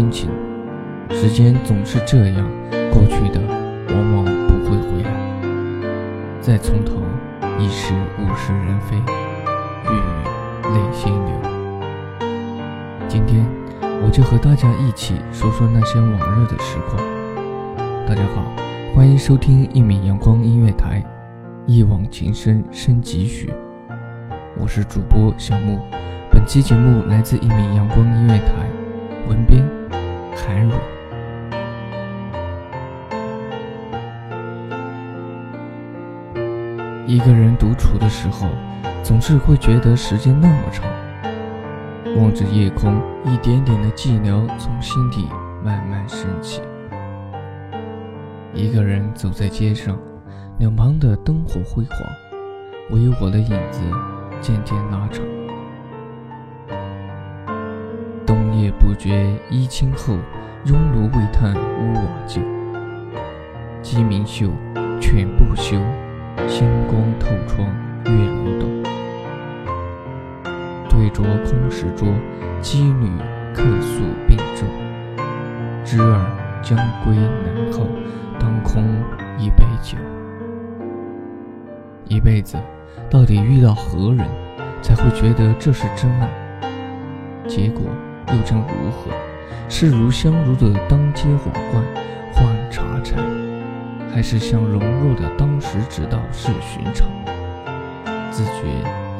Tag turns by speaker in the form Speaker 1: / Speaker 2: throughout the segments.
Speaker 1: 心情。时间总是这样过去的，往往不会回来。再从头，已是物是人非，欲语泪先流。今天，我就和大家一起说说那些往日的时光。大家好，欢迎收听一米阳光音乐台，一往情深深几许。我是主播小木。本期节目来自一米阳光音乐台，文编韩蕊。一个人独处的时候，总是会觉得时间那么长。望着夜空，一点点的寂寥从心底慢慢升起。一个人走在街上，两旁的灯火辉煌，唯有我的影子渐渐拉长。不觉衣轻厚，熔炉未炭屋瓦旧。鸡鸣嗅，犬不休，星光透窗月如斗。对酌空石桌，羁旅客宿并舟。知儿将归南后，当空一杯酒。一辈子，到底遇到何人，才会觉得这是真爱？结果。又将如何？是如相如的当街火罐换茶柴，还是像容若的当时知道是寻常？自觉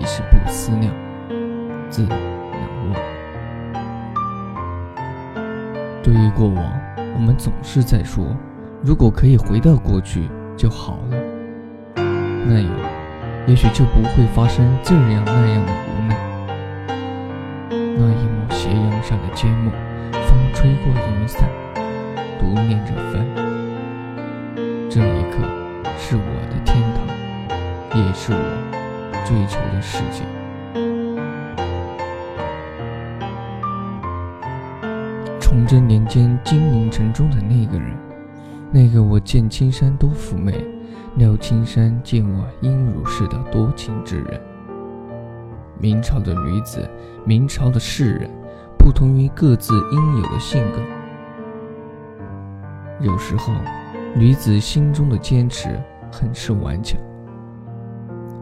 Speaker 1: 已是不思量，自难忘。对于过往，我们总是在说，如果可以回到过去就好了，那样也许就不会发生这样那样的。那一抹斜阳下的缄默，风吹过云散，独念着帆。这一刻是我的天堂，也是我追求的世界。崇祯年间金陵城中的那个人，那个我见青山多妩媚，料青山见我应如是的多情之人。明朝的女子，明朝的士人，不同于各自应有的性格。有时候，女子心中的坚持很是顽强，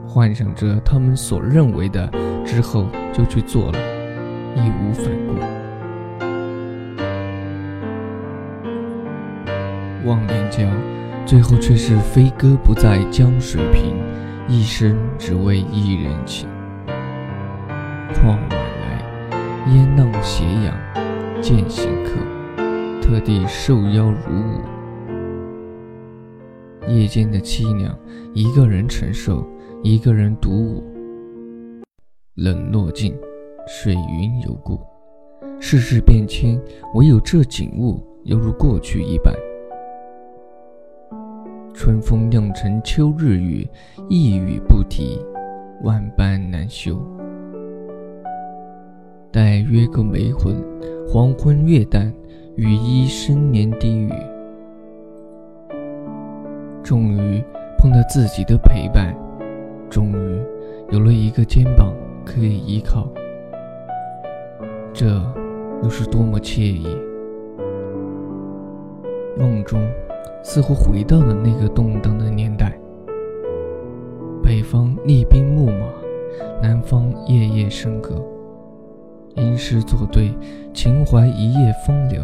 Speaker 1: 幻想着他们所认为的，之后就去做了，义无反顾。忘年交，最后却是飞鸽不在江水平，一生只为一人情。况晚来，烟浪斜阳，渐行客，特地受邀如舞。夜间的凄凉，一个人承受，一个人独舞。冷落尽，水云犹故。世事变迁，唯有这景物犹如过去一般。春风酿成秋日雨，一语不提，万般难休。待约个梅魂，黄昏月淡，雨衣深年低语。终于碰到自己的陪伴，终于有了一个肩膀可以依靠。这又是多么惬意！梦中似乎回到了那个动荡的年代，北方厉兵秣马，南方夜夜笙歌，吟诗作对，情怀一夜风流，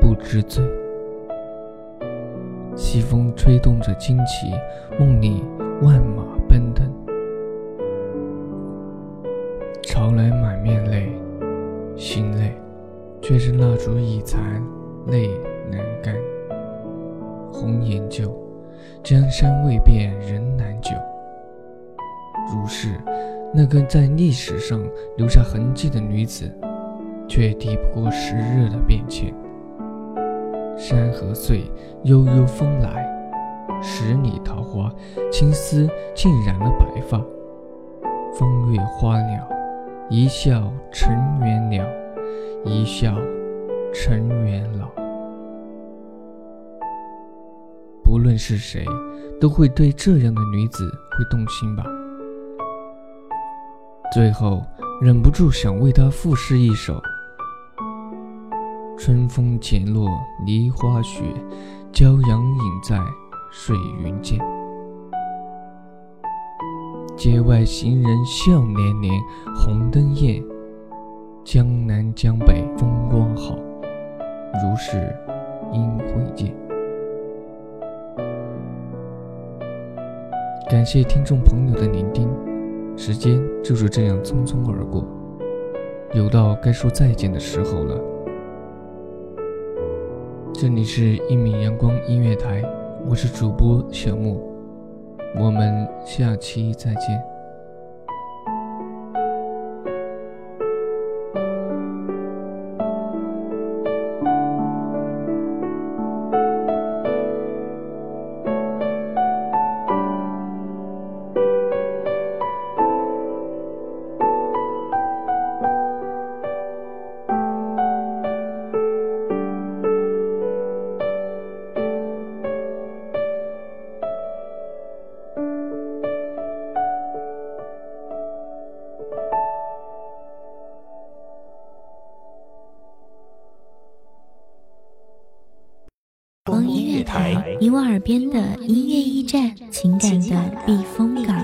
Speaker 1: 不知醉。西风吹动着旌旗，梦里万马奔腾，潮来满面泪，心累，却是蜡烛已残，泪难干。红颜旧，江山未变人难久。如是，那个在历史上留下痕迹的女子，却抵不过时日的变迁。山河碎，悠悠风来，十里桃花，青丝浸染了白发。风月花鸟，一笑尘缘了，一笑尘缘老。不论是谁，都会对这样的女子会动心吧。最后，忍不住想为他赋诗一首。春风剪落梨花雪，骄阳影在水云间。街外行人笑连连，红灯艳，江南江北风光好，如是应会见。感谢听众朋友的聆听，时间就是这样匆匆而过，又到该说再见的时候了。这里是一米阳光音乐台，我是主播小木，我们下期再见。
Speaker 2: 台，你我耳边的音乐驿站，情感的避风港。